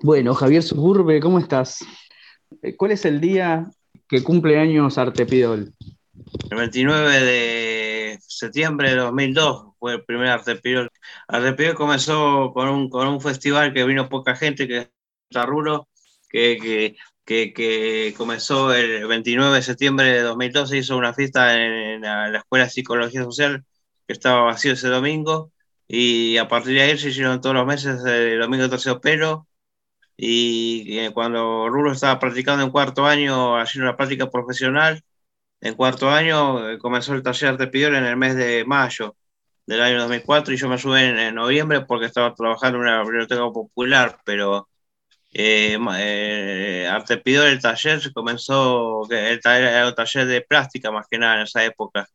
Bueno, Javier Suburbe, ¿cómo estás? Eh, ¿Cuál es el día que cumple años Artepidol? El 29 de septiembre de 2002 fue el primer Artepidol. Artepidol comenzó con un, con un festival que vino poca gente, que es Tarrulo, que, que, que, comenzó el 29 de septiembre de 2002, se hizo una fiesta en, la, Escuela de Psicología Social, que estaba vacío ese domingo, y a partir de ahí se hicieron todos los meses el domingo terciopelo, y eh, cuando Rulo estaba practicando en cuarto año, haciendo una práctica profesional, en cuarto año eh, comenzó el taller de Pidor en el mes de mayo del año 2004 y yo me subí en, noviembre porque estaba trabajando en una biblioteca popular, pero eh, eh, Artepidor, el taller, comenzó, el taller era un taller de plástica más que nada en esa época,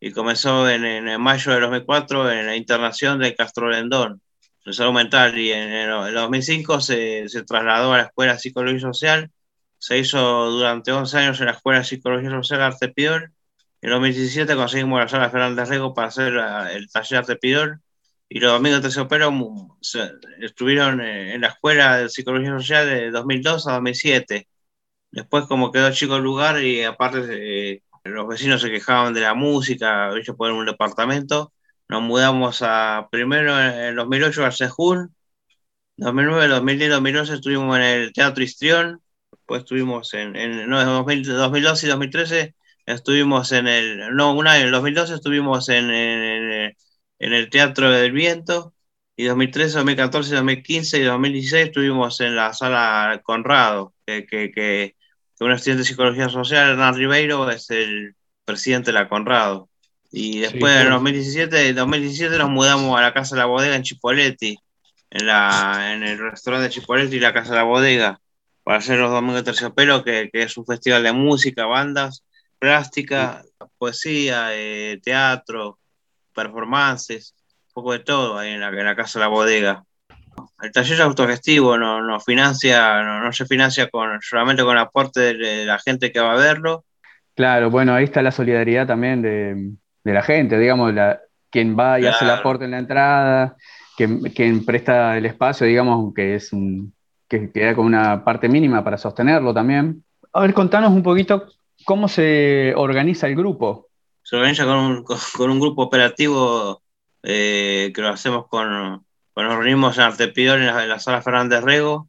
y comenzó en, en mayo de 2004 en la internación de Castro Lendón de salud mental y en, el 2005 se, se, trasladó a la Escuela de Psicología Social, se hizo durante 11 años en la Escuela de Psicología Social Arte Pidor, en 2017 conseguimos la sala Fernández Rego para hacer el taller Arte Pidor. Y los domingos de Terciopelo estuvieron en la Escuela de Psicología Social de 2002 a 2007. Después como quedó chico el lugar y aparte eh, los vecinos se quejaban de la música, ellos ponen un departamento, nos mudamos a primero en 2008 a Sejún, 2009, 2010, 2011 estuvimos en el Teatro Histrión, después estuvimos en, en no, 2012 y 2013 estuvimos en el, no, un año, en 2012 estuvimos en, en, en, el Teatro del Viento, y 2013, 2014, 2015 y 2016 estuvimos en la sala Conrado, que, que, que un estudiante de psicología social, Hernán Ribeiro, es el presidente de la Conrado. Y después en 2017, 2017 nos mudamos a la Casa de la Bodega en Chipoletti, en, la, en el restaurante de Chipoletti y la Casa de la Bodega, para hacer los Domingos de Terciopelo, que, que es un festival de música, bandas, plástica, poesía, eh, teatro, performances, un poco de todo ahí en la, en la Casa de la Bodega. El taller es autogestivo, no, no financia, no, no, se financia con, solamente con aporte de, de la gente que va a verlo. Claro, bueno, ahí está la solidaridad también de, de la gente, digamos, la, quien va y hace el aporte en la entrada, quien, quien, presta el espacio, digamos, que es un, que queda con una parte mínima para sostenerlo también. A ver, contanos un poquito cómo se organiza el grupo. Se organiza con un, con un grupo operativo eh, que lo hacemos con, con, nos reunimos en Artepidor en la, en la sala Fernández Rego,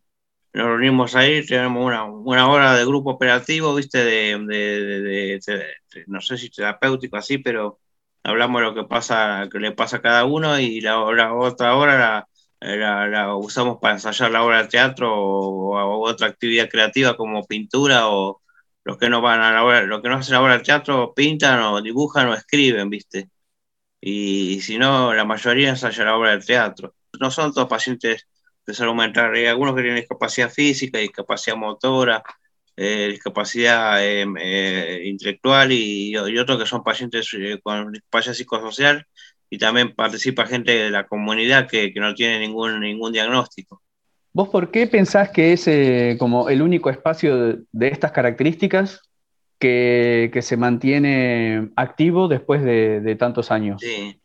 nos reunimos ahí, tenemos una, una hora de grupo operativo, viste, de, de, de, de, no sé si terapéutico así, pero hablamos de lo que pasa, que le pasa a cada uno y la, la otra hora la, la, usamos para ensayar la obra de teatro o, o, otra actividad creativa como pintura o los que no van a la obra, los que no hacen la obra de teatro pintan o dibujan o escriben, viste. Y, si no, la mayoría ensaya la obra de teatro. No son todos pacientes de salud mental, hay algunos que tienen discapacidad física, discapacidad motora, eh, discapacidad eh, eh, intelectual y, y, otros que son pacientes eh, con discapacidad psicosocial y también participa gente de la comunidad que, que, no tiene ningún, ningún diagnóstico. ¿Vos por qué pensás que es eh, como el único espacio de, de estas características que, que, se mantiene activo después de, de, tantos años? Sí,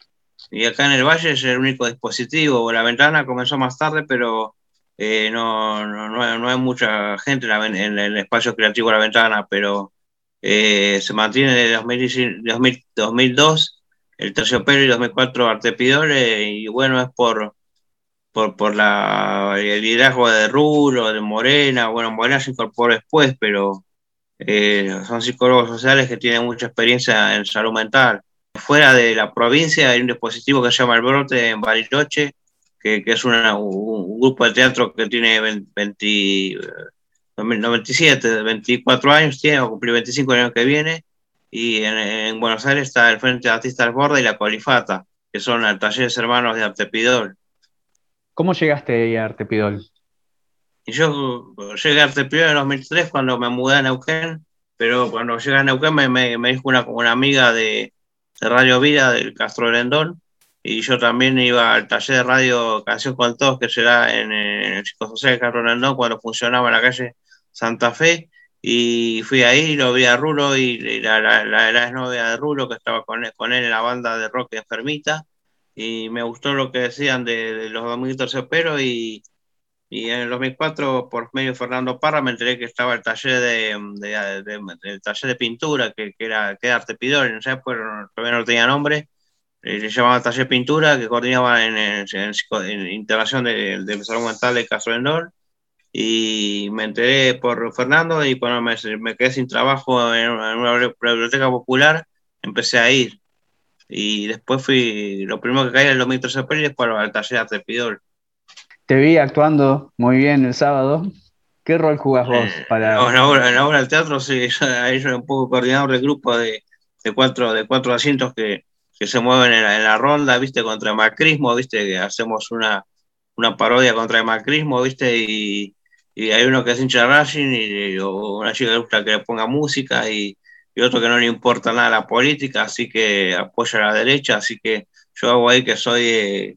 y acá en el Valle es el único dispositivo. La ventana comenzó más tarde, pero eh, no, no, no, hay mucha gente en, el espacio creativo de la ventana, pero eh, se mantiene desde 2000, 2002 el terciopelo y 2004 Artepidor, eh, y bueno, es por, por, por la, el liderazgo de Rulo, de Morena, bueno, Morena se incorporó después, pero eh, son psicólogos sociales que tienen mucha experiencia en salud mental. Fuera de la provincia hay un dispositivo que se llama El Brote en Bariloche, que, que es una, un, grupo de teatro que tiene 20, 97, 24 años, tiene, a cumplir 25 el año que viene, y en, en, Buenos Aires está el Frente de Artistas Borda y la Colifata, que son talleres hermanos de Artepidol. ¿Cómo llegaste a Artepidol? Y yo llegué a Artepidol en 2003 cuando me mudé a Neuquén, pero cuando llegué a Neuquén me, me, me dijo una, una amiga de, de Radio Vida del Castro Rendón, y yo también iba al taller de radio Canción con Todos, que será en, en el Psicosocial de Carlos Rendón, cuando funcionaba en la calle Santa Fe, y fui ahí, lo vi a Rulo y la, la, la, la novia de Rulo que estaba con él, con él, en la banda de rock enfermita, y me gustó lo que decían de, de los Domingos Terciopero y, Y en el 2004, por medio de Fernando Parra, me enteré que estaba el taller de, el taller de pintura, que, era, que era Artepidor, en esa época todavía no tenía nombre, le llamaba taller pintura, que coordinaba en, en, integración del de salud mental de Castro y me enteré por Fernando y cuando me, me quedé sin trabajo en una, biblioteca popular, empecé a ir. Y después fui, lo primero que caí en el 2013 es para el taller de Artepidor te vi actuando muy bien el sábado. ¿Qué rol jugás vos? Eh, para... en, la obra, del teatro, sí, ahí soy un poco coordinador del grupo de, de, cuatro, de cuatro asientos que, que se mueven en la, ronda, ¿viste? Contra el macrismo, ¿viste? Que hacemos una, una parodia contra el macrismo, ¿viste? Y, y hay uno que es hincha Racing y, una chica que gusta que le ponga música y, y, otro que no le importa nada la política, así que apoya a la derecha, así que yo hago ahí que soy... Eh,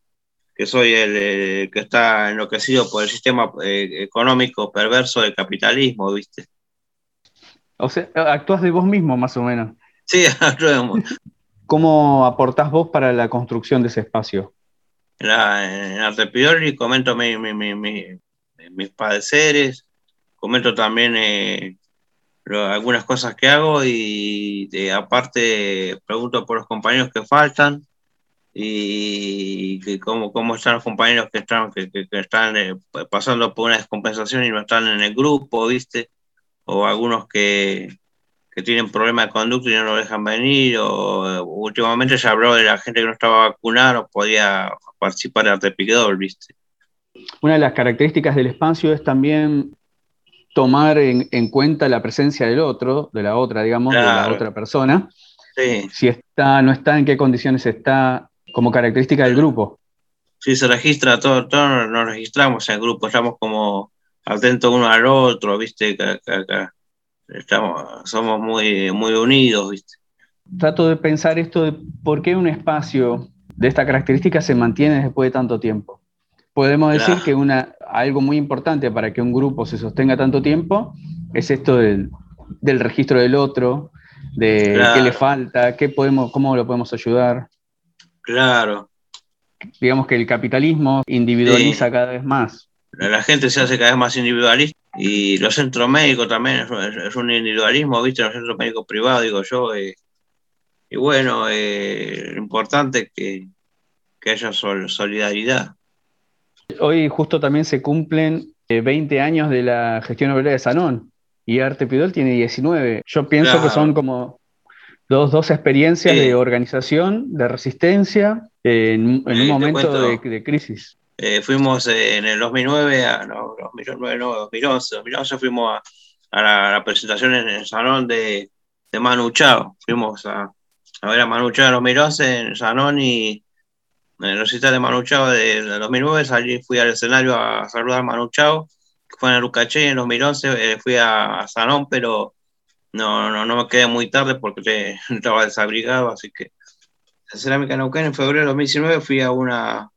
que soy el que está enloquecido por el sistema eh, económico perverso del capitalismo, ¿viste? O sea, actúas de vos mismo, más o menos. Sí, actuamos. ¿Cómo aportás vos para la construcción de ese espacio? En, en comento mis padeceres, comento también eh, algunas cosas que hago y aparte pregunto por los compañeros que faltan y que cómo, cómo están los compañeros que están, que, que, están eh, pasando por una descompensación y no están en el grupo, ¿viste? O algunos que, que tienen problemas de conducta y no lo dejan venir, o últimamente se habló de la gente que no estaba vacunada o podía participar de Artepiquedor, ¿viste? Una de las características del espacio es también tomar en, en, cuenta la presencia del otro, de la otra, digamos, de la otra persona. Sí. Si está, no está, en qué condiciones está, como característica del grupo. Sí, se registra, todos todo nos registramos en el grupo, estamos como atentos uno al otro, ¿viste? Estamos, somos muy, muy unidos, ¿viste? Trato de pensar esto de por qué un espacio de esta característica se mantiene después de tanto tiempo. Podemos decir que una, algo muy importante para que un grupo se sostenga tanto tiempo es esto del, del registro del otro, de qué le falta, qué podemos, cómo lo podemos ayudar. Claro. Digamos que el capitalismo individualiza cada vez más. La gente se hace cada vez más individualista y los centros médicos también es, un individualismo, ¿viste? Los centros médicos privados, digo yo. Eh, y bueno, eh, lo importante es que, que haya solidaridad. Hoy justo también se cumplen 20 eh, años de la gestión obrera de Sanón y Arte Pidol tiene 19. Yo pienso que son como Dos, dos experiencias de organización, de resistencia, en, un momento de, crisis. Eh, fuimos eh, en el 2009, a, no, 2009, no, 2011, 2011 fuimos a, la, presentación en el salón de, de Manu Chao. Fuimos a, a, ver a Manu Chao en 2011 en el salón y en el recital de Manu Chao de, 2009 salí, fui al escenario a saludar a Manu Chao, fue en el Lucaché en 2011 eh, fui a, a Sanón, pero no, no, no me quedé muy tarde porque estaba desabrigado, así que en Cerámica Neuquén en febrero de 2019 fui a una,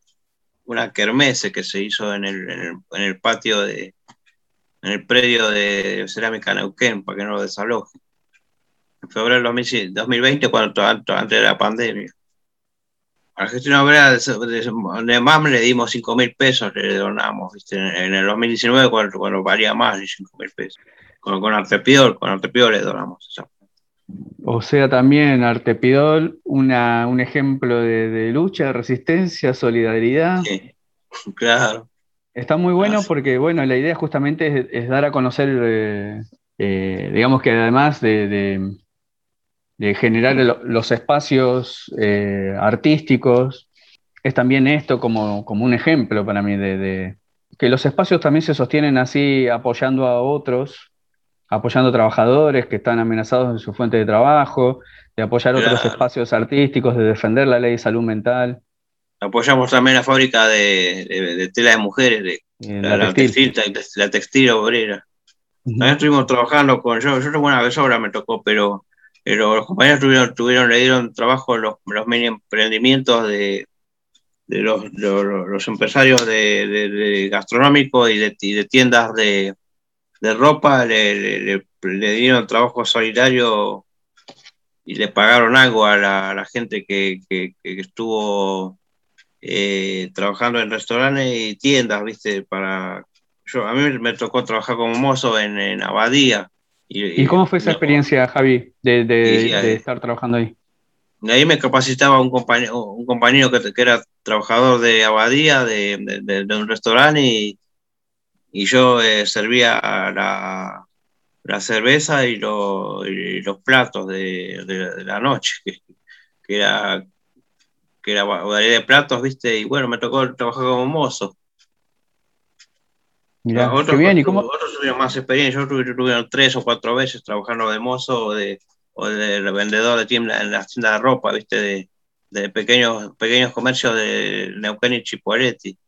una kermese que se hizo en el, en el, patio de, en el predio de Cerámica Neuquén para que no lo desaloje. En febrero de 2020, cuando, antes de la pandemia. A la gestión de, MAM le dimos 5 mil pesos, le donamos, En, el 2019 cuando, cuando valía más de 5 mil pesos con, con Artepidol, con Artepidol le donamos. O sea, también Artepidol, una, un ejemplo de, lucha, de resistencia, solidaridad. Sí, claro. Está muy bueno porque, bueno, la idea justamente es, dar a conocer, eh, eh, digamos que además de, generar los espacios eh, artísticos, es también esto como, como, un ejemplo para mí de, que los espacios también se sostienen así apoyando a otros apoyando trabajadores que están amenazados en su fuente de trabajo, de apoyar otros espacios artísticos, de defender la ley de salud mental. Apoyamos también la fábrica de, tela de mujeres, de, la, textil. la, textil obrera. También estuvimos trabajando con, yo, yo tengo una vez ahora me tocó, pero, pero los compañeros tuvieron, tuvieron, le dieron trabajo en los, los mini emprendimientos de, de los, los, empresarios de, gastronómicos y de, y de tiendas de, de ropa, le, le, dieron trabajo solidario y le pagaron algo a la, gente que, estuvo eh, trabajando en restaurantes y tiendas, ¿viste? Para yo, a mí me tocó trabajar como mozo en, Abadía. Y, cómo fue esa experiencia, Javi, de, estar trabajando ahí? De ahí me capacitaba un compañero, un compañero que, era trabajador de Abadía, de, un restaurante, y, y yo eh, servía la, la cerveza y, los platos de, la noche, que, era que era variedad de platos, ¿viste? Y bueno, me tocó trabajar como mozo. Mira, otros, bien, ¿y cómo? Otros tuvieron más experiencia, yo tuve tres o cuatro veces trabajando de mozo o de, o de vendedor de tienda en las tiendas de ropa, ¿viste? De, pequeños, pequeños comercios de Neuquén y Chipoletti.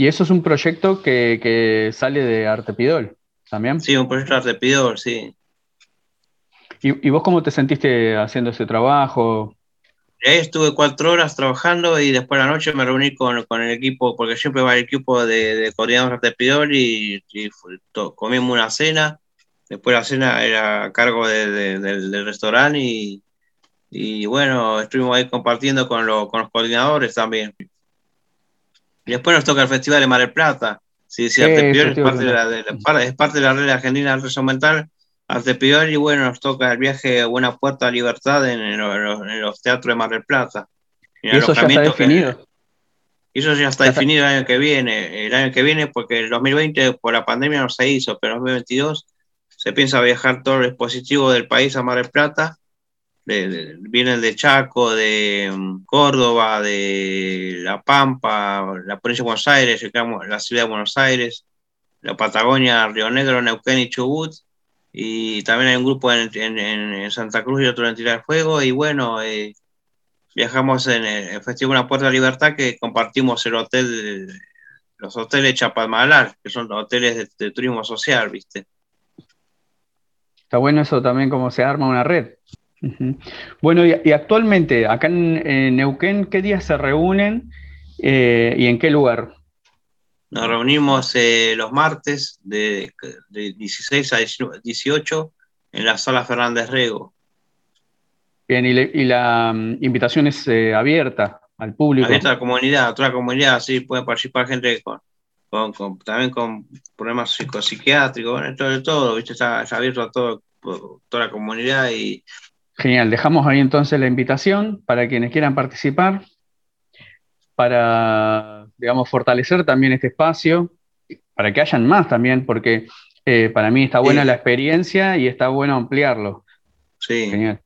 ¿Y eso es un proyecto que, que sale de Artepidol también? Sí, un proyecto de Artepidol, sí. ¿Y, ¿Y, vos cómo te sentiste haciendo ese trabajo? Ahí estuve cuatro horas trabajando y después de la noche me reuní con, con el equipo, porque siempre va el equipo de, de coordinadores de Pidol y, comimos una cena. Después la cena era a cargo del, restaurante y, y, bueno, estuvimos ahí compartiendo con, con los coordinadores también. Y después nos toca el Festival de Mar del Plata. Sí, sí, es, parte de la, es parte de la red argentina del mental y bueno, nos toca el viaje a Buena Puerta a Libertad en, los, teatros de Mar del Plata. ¿Y eso ya está definido? eso ya está definido el año que viene. El año que viene, porque el 2020 por la pandemia no se hizo, pero en 2022 se piensa viajar todo el dispositivo del país a Mar del Plata. Vienen de Chaco, de mm, Córdoba, de La Pampa, la provincia de Buenos Aires, la ciudad de Buenos Aires, la Patagonia, Río Negro, Neuquén y Chubut y también hay un grupo en, Santa Cruz y otro en Tierra del Fuego, y bueno, eh, viajamos en el Festival Una Puerta de Libertad que compartimos el hotel, los hoteles Chapalmalar, que son hoteles de, turismo social, ¿viste? Está bueno eso también, cómo se arma una red. Bueno, y, actualmente, acá en, Neuquén, ¿qué días se reúnen eh, y en qué lugar? Nos reunimos eh, los martes de, 16 a 18 en la sala Fernández Rego. Bien, y, la mm, invitación es eh, abierta al público. Abierta a la comunidad, a toda la comunidad, sí, puede participar gente con, también con problemas psicopsiquiátricos, bueno, todo, de todo, ¿viste? Está, abierto a todo, toda la comunidad y... Genial, dejamos ahí entonces la invitación para quienes quieran participar, para digamos, fortalecer también este espacio, para que hayan más también, porque eh, para mí está buena la experiencia y está bueno ampliarlo. Sí. Genial.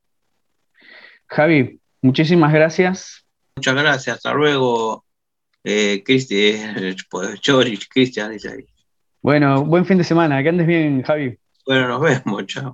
Javi, muchísimas gracias. Muchas gracias, hasta luego, eh, Cristi, pues, Cristian, dice ahí. Bueno, buen fin de semana, que andes bien, Javi. Bueno, nos vemos, chao.